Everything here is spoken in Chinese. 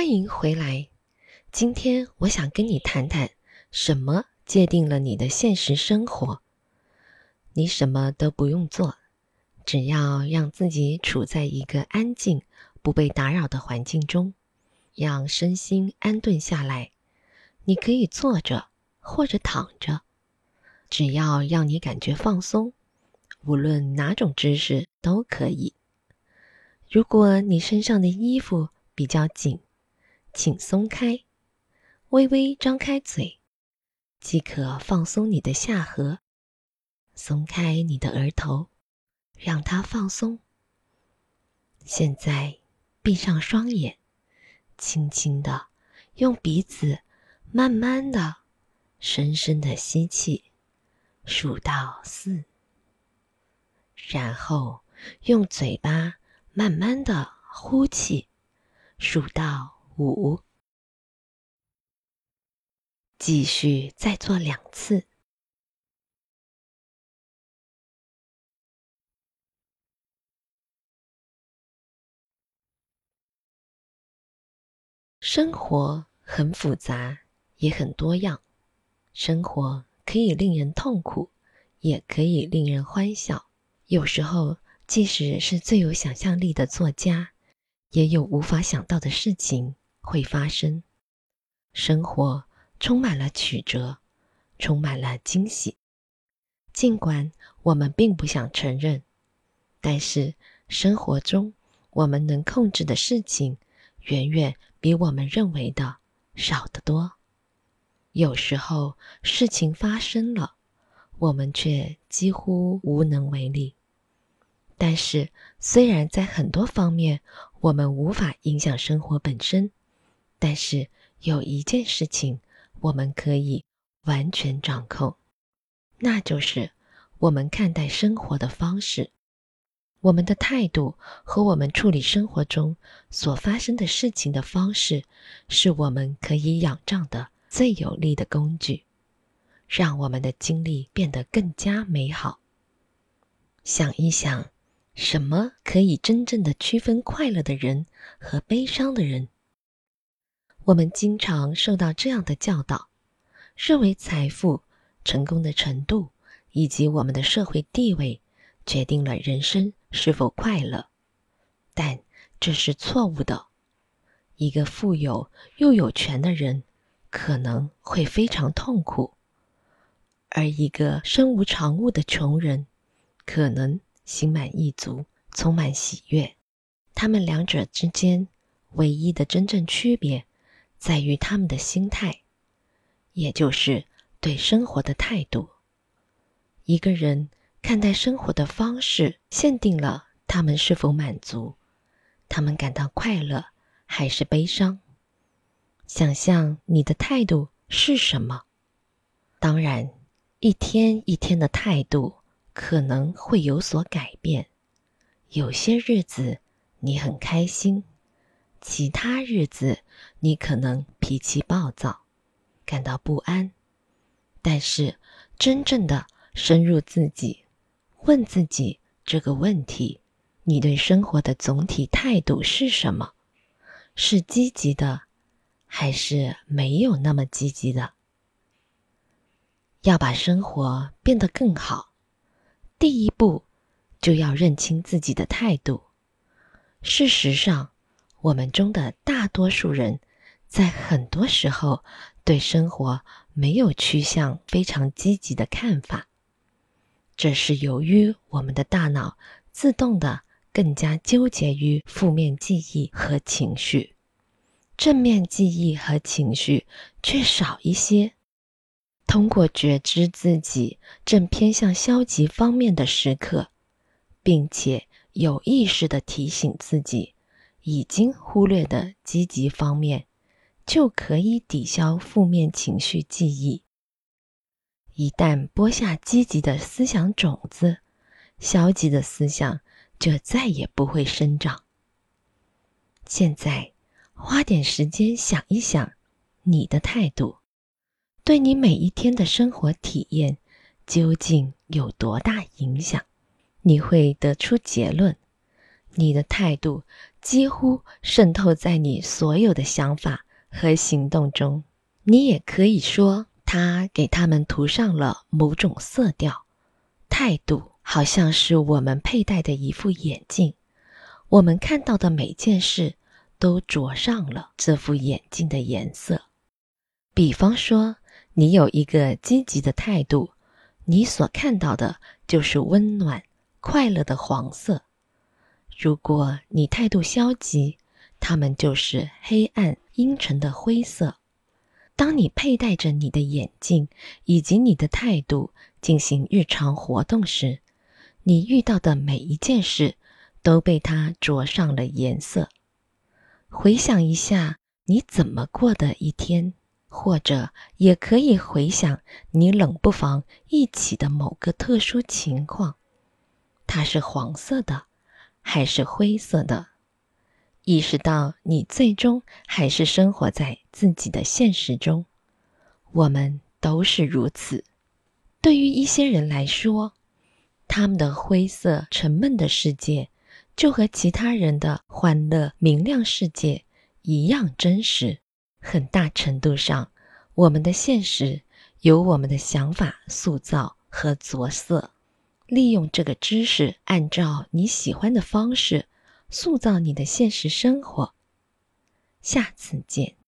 欢迎回来。今天我想跟你谈谈，什么界定了你的现实生活。你什么都不用做，只要让自己处在一个安静、不被打扰的环境中，让身心安顿下来。你可以坐着或者躺着，只要让你感觉放松，无论哪种姿势都可以。如果你身上的衣服比较紧，请松开，微微张开嘴，即可放松你的下颌，松开你的额头，让它放松。现在闭上双眼，轻轻的用鼻子慢慢的、深深的吸气，数到四，然后用嘴巴慢慢的呼气，数到。五，继续再做两次。生活很复杂，也很多样。生活可以令人痛苦，也可以令人欢笑。有时候，即使是最有想象力的作家，也有无法想到的事情。会发生，生活充满了曲折，充满了惊喜。尽管我们并不想承认，但是生活中我们能控制的事情，远远比我们认为的少得多。有时候事情发生了，我们却几乎无能为力。但是，虽然在很多方面我们无法影响生活本身。但是有一件事情我们可以完全掌控，那就是我们看待生活的方式，我们的态度和我们处理生活中所发生的事情的方式，是我们可以仰仗的最有力的工具，让我们的经历变得更加美好。想一想，什么可以真正的区分快乐的人和悲伤的人？我们经常受到这样的教导，认为财富、成功的程度以及我们的社会地位决定了人生是否快乐，但这是错误的。一个富有又有权的人可能会非常痛苦，而一个身无长物的穷人可能心满意足、充满喜悦。他们两者之间唯一的真正区别。在于他们的心态，也就是对生活的态度。一个人看待生活的方式，限定了他们是否满足，他们感到快乐还是悲伤。想象你的态度是什么？当然，一天一天的态度可能会有所改变。有些日子你很开心。其他日子，你可能脾气暴躁，感到不安。但是，真正的深入自己，问自己这个问题：你对生活的总体态度是什么？是积极的，还是没有那么积极的？要把生活变得更好，第一步就要认清自己的态度。事实上，我们中的大多数人，在很多时候对生活没有趋向非常积极的看法。这是由于我们的大脑自动的更加纠结于负面记忆和情绪，正面记忆和情绪却少一些。通过觉知自己正偏向消极方面的时刻，并且有意识的提醒自己。已经忽略的积极方面，就可以抵消负面情绪记忆。一旦播下积极的思想种子，消极的思想就再也不会生长。现在，花点时间想一想，你的态度对你每一天的生活体验究竟有多大影响？你会得出结论。你的态度几乎渗透在你所有的想法和行动中。你也可以说，它给他们涂上了某种色调。态度好像是我们佩戴的一副眼镜，我们看到的每件事都着上了这副眼镜的颜色。比方说，你有一个积极的态度，你所看到的就是温暖、快乐的黄色；如果你态度消极，它们就是黑暗、阴沉的灰色。当你佩戴着你的眼镜以及你的态度进行日常活动时，你遇到的每一件事都被它着上了颜色。回想一下你怎么过的一天，或者也可以回想你冷不防一起的某个特殊情况，它是黄色的，还是灰色的？意识到你最终还是生活在自己的现实中，我们都是如此。对于一些人来说，他们的灰色沉闷的世界就和其他人的欢乐明亮世界一样真实。很大程度上，我们的现实由我们的想法塑造和着色。利用这个知识，按照你喜欢的方式。塑造你的现实生活。下次见。